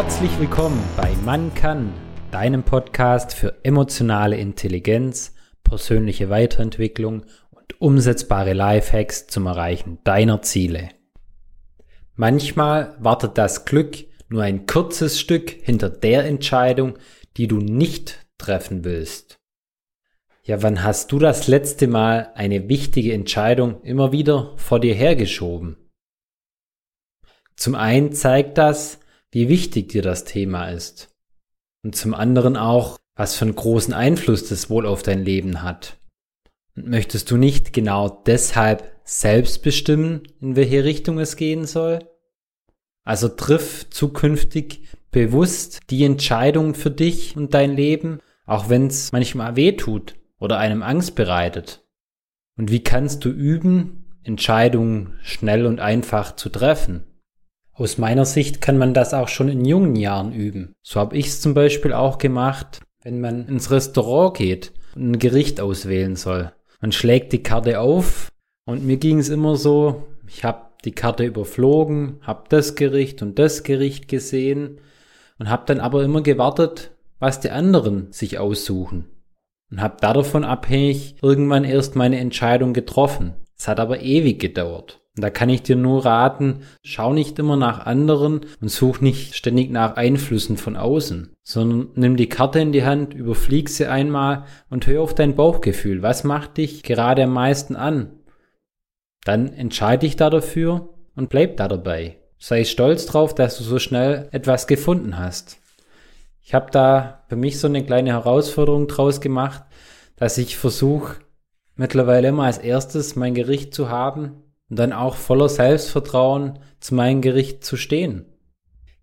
Herzlich willkommen bei Man kann, deinem Podcast für emotionale Intelligenz, persönliche Weiterentwicklung und umsetzbare Lifehacks zum Erreichen deiner Ziele. Manchmal wartet das Glück nur ein kurzes Stück hinter der Entscheidung, die du nicht treffen willst. Ja, wann hast du das letzte Mal eine wichtige Entscheidung immer wieder vor dir hergeschoben? Zum einen zeigt das, wie wichtig dir das Thema ist. Und zum anderen auch, was für einen großen Einfluss das wohl auf dein Leben hat. Und möchtest du nicht genau deshalb selbst bestimmen, in welche Richtung es gehen soll? Also triff zukünftig bewusst die Entscheidung für dich und dein Leben, auch wenn es manchmal weh tut oder einem Angst bereitet. Und wie kannst du üben, Entscheidungen schnell und einfach zu treffen? Aus meiner Sicht kann man das auch schon in jungen Jahren üben. So habe ich es zum Beispiel auch gemacht, wenn man ins Restaurant geht und ein Gericht auswählen soll. Man schlägt die Karte auf und mir ging es immer so, ich habe die Karte überflogen, habe das Gericht und das Gericht gesehen und habe dann aber immer gewartet, was die anderen sich aussuchen und habe davon abhängig irgendwann erst meine Entscheidung getroffen. Es hat aber ewig gedauert. Und da kann ich dir nur raten, schau nicht immer nach anderen und such nicht ständig nach Einflüssen von außen, sondern nimm die Karte in die Hand, überflieg sie einmal und hör auf dein Bauchgefühl. Was macht dich gerade am meisten an? Dann entscheide dich da dafür und bleib da dabei. Sei stolz drauf, dass du so schnell etwas gefunden hast. Ich habe da für mich so eine kleine Herausforderung draus gemacht, dass ich versuche, mittlerweile immer als erstes mein Gericht zu haben und dann auch voller Selbstvertrauen zu meinem Gericht zu stehen.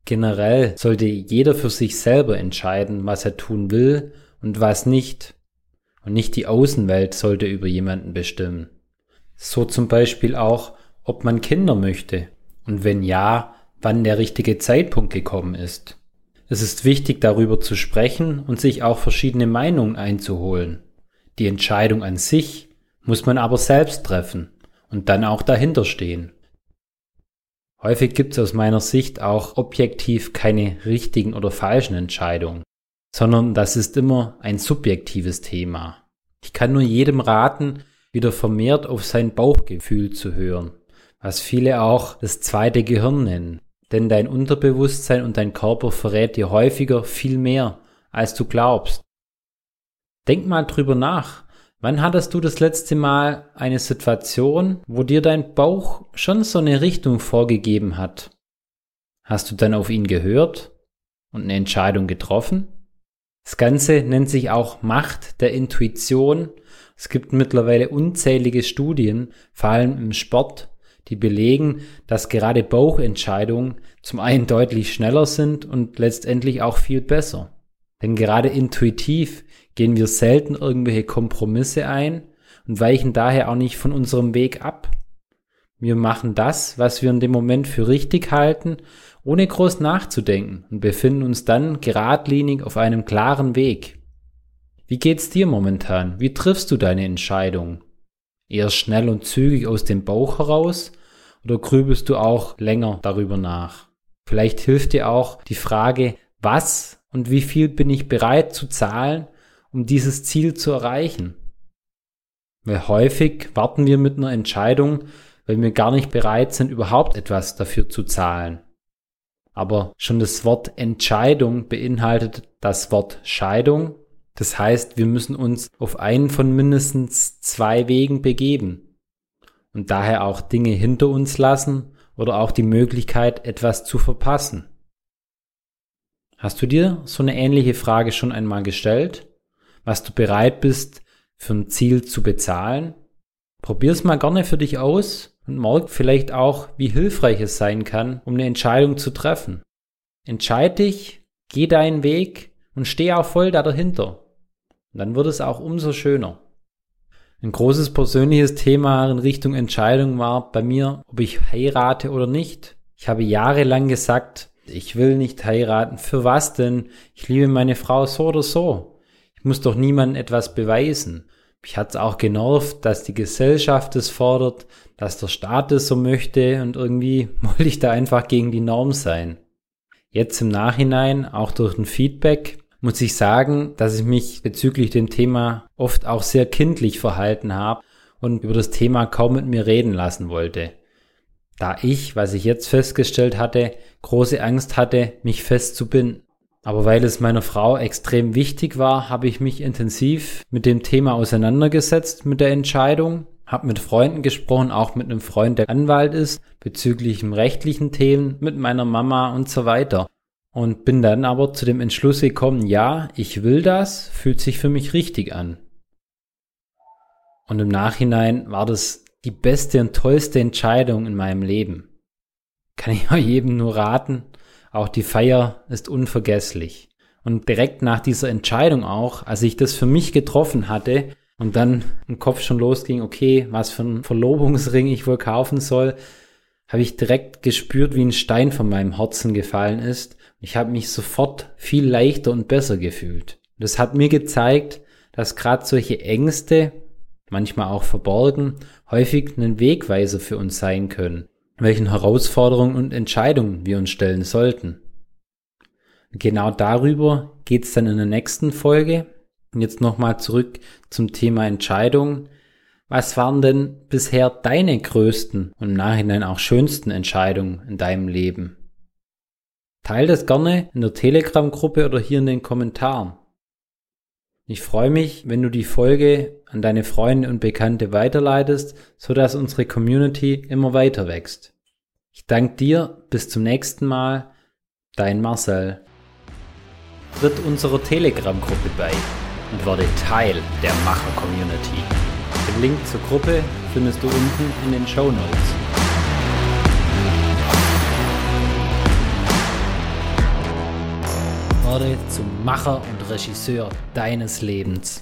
Generell sollte jeder für sich selber entscheiden, was er tun will und was nicht. Und nicht die Außenwelt sollte über jemanden bestimmen. So zum Beispiel auch, ob man Kinder möchte und wenn ja, wann der richtige Zeitpunkt gekommen ist. Es ist wichtig darüber zu sprechen und sich auch verschiedene Meinungen einzuholen. Die Entscheidung an sich muss man aber selbst treffen und dann auch dahinter stehen. Häufig gibt es aus meiner Sicht auch objektiv keine richtigen oder falschen Entscheidungen, sondern das ist immer ein subjektives Thema. Ich kann nur jedem raten, wieder vermehrt auf sein Bauchgefühl zu hören, was viele auch das zweite Gehirn nennen. Denn dein Unterbewusstsein und dein Körper verrät dir häufiger viel mehr, als du glaubst. Denk mal drüber nach, Wann hattest du das letzte Mal eine Situation, wo dir dein Bauch schon so eine Richtung vorgegeben hat? Hast du dann auf ihn gehört und eine Entscheidung getroffen? Das Ganze nennt sich auch Macht der Intuition. Es gibt mittlerweile unzählige Studien, vor allem im Sport, die belegen, dass gerade Bauchentscheidungen zum einen deutlich schneller sind und letztendlich auch viel besser. Denn gerade intuitiv gehen wir selten irgendwelche Kompromisse ein und weichen daher auch nicht von unserem Weg ab. Wir machen das, was wir in dem Moment für richtig halten, ohne groß nachzudenken und befinden uns dann geradlinig auf einem klaren Weg. Wie geht's dir momentan? Wie triffst du deine Entscheidung? Eher schnell und zügig aus dem Bauch heraus oder grübelst du auch länger darüber nach? Vielleicht hilft dir auch die Frage, was und wie viel bin ich bereit zu zahlen, um dieses Ziel zu erreichen. Weil häufig warten wir mit einer Entscheidung, weil wir gar nicht bereit sind, überhaupt etwas dafür zu zahlen. Aber schon das Wort Entscheidung beinhaltet das Wort Scheidung. Das heißt, wir müssen uns auf einen von mindestens zwei Wegen begeben und daher auch Dinge hinter uns lassen oder auch die Möglichkeit, etwas zu verpassen. Hast du dir so eine ähnliche Frage schon einmal gestellt? was du bereit bist, für ein Ziel zu bezahlen. Probier's mal gerne für dich aus und merk vielleicht auch, wie hilfreich es sein kann, um eine Entscheidung zu treffen. Entscheid dich, geh deinen Weg und steh auch voll da dahinter. Und dann wird es auch umso schöner. Ein großes persönliches Thema in Richtung Entscheidung war bei mir, ob ich heirate oder nicht. Ich habe jahrelang gesagt, ich will nicht heiraten. Für was denn? Ich liebe meine Frau so oder so muss doch niemandem etwas beweisen. Mich hat's auch genervt, dass die Gesellschaft es fordert, dass der Staat es so möchte und irgendwie wollte ich da einfach gegen die Norm sein. Jetzt im Nachhinein, auch durch ein Feedback, muss ich sagen, dass ich mich bezüglich dem Thema oft auch sehr kindlich verhalten habe und über das Thema kaum mit mir reden lassen wollte. Da ich, was ich jetzt festgestellt hatte, große Angst hatte, mich festzubinden. Aber weil es meiner Frau extrem wichtig war, habe ich mich intensiv mit dem Thema auseinandergesetzt, mit der Entscheidung, habe mit Freunden gesprochen, auch mit einem Freund, der Anwalt ist, bezüglich rechtlichen Themen, mit meiner Mama und so weiter und bin dann aber zu dem Entschluss gekommen, ja, ich will das, fühlt sich für mich richtig an. Und im Nachhinein war das die beste und tollste Entscheidung in meinem Leben. Kann ich jedem nur raten, auch die Feier ist unvergesslich. Und direkt nach dieser Entscheidung auch, als ich das für mich getroffen hatte und dann im Kopf schon losging, okay, was für ein Verlobungsring ich wohl kaufen soll, habe ich direkt gespürt, wie ein Stein von meinem Herzen gefallen ist ich habe mich sofort viel leichter und besser gefühlt. Das hat mir gezeigt, dass gerade solche Ängste, manchmal auch verborgen, häufig einen Wegweiser für uns sein können, welchen Herausforderungen und Entscheidungen wir uns stellen sollten. Genau darüber geht es dann in der nächsten Folge. Und jetzt nochmal zurück zum Thema Entscheidungen. Was waren denn bisher deine größten und im Nachhinein auch schönsten Entscheidungen in deinem Leben? Teil das gerne in der Telegram-Gruppe oder hier in den Kommentaren. Ich freue mich, wenn du die Folge an deine Freunde und Bekannte weiterleitest, sodass unsere Community immer weiter wächst. Ich danke dir, bis zum nächsten Mal, dein Marcel. Tritt unserer Telegram-Gruppe bei und werde Teil der Macher-Community. Den Link zur Gruppe findest du unten in den Show Notes. Werde zum Macher und Regisseur deines Lebens.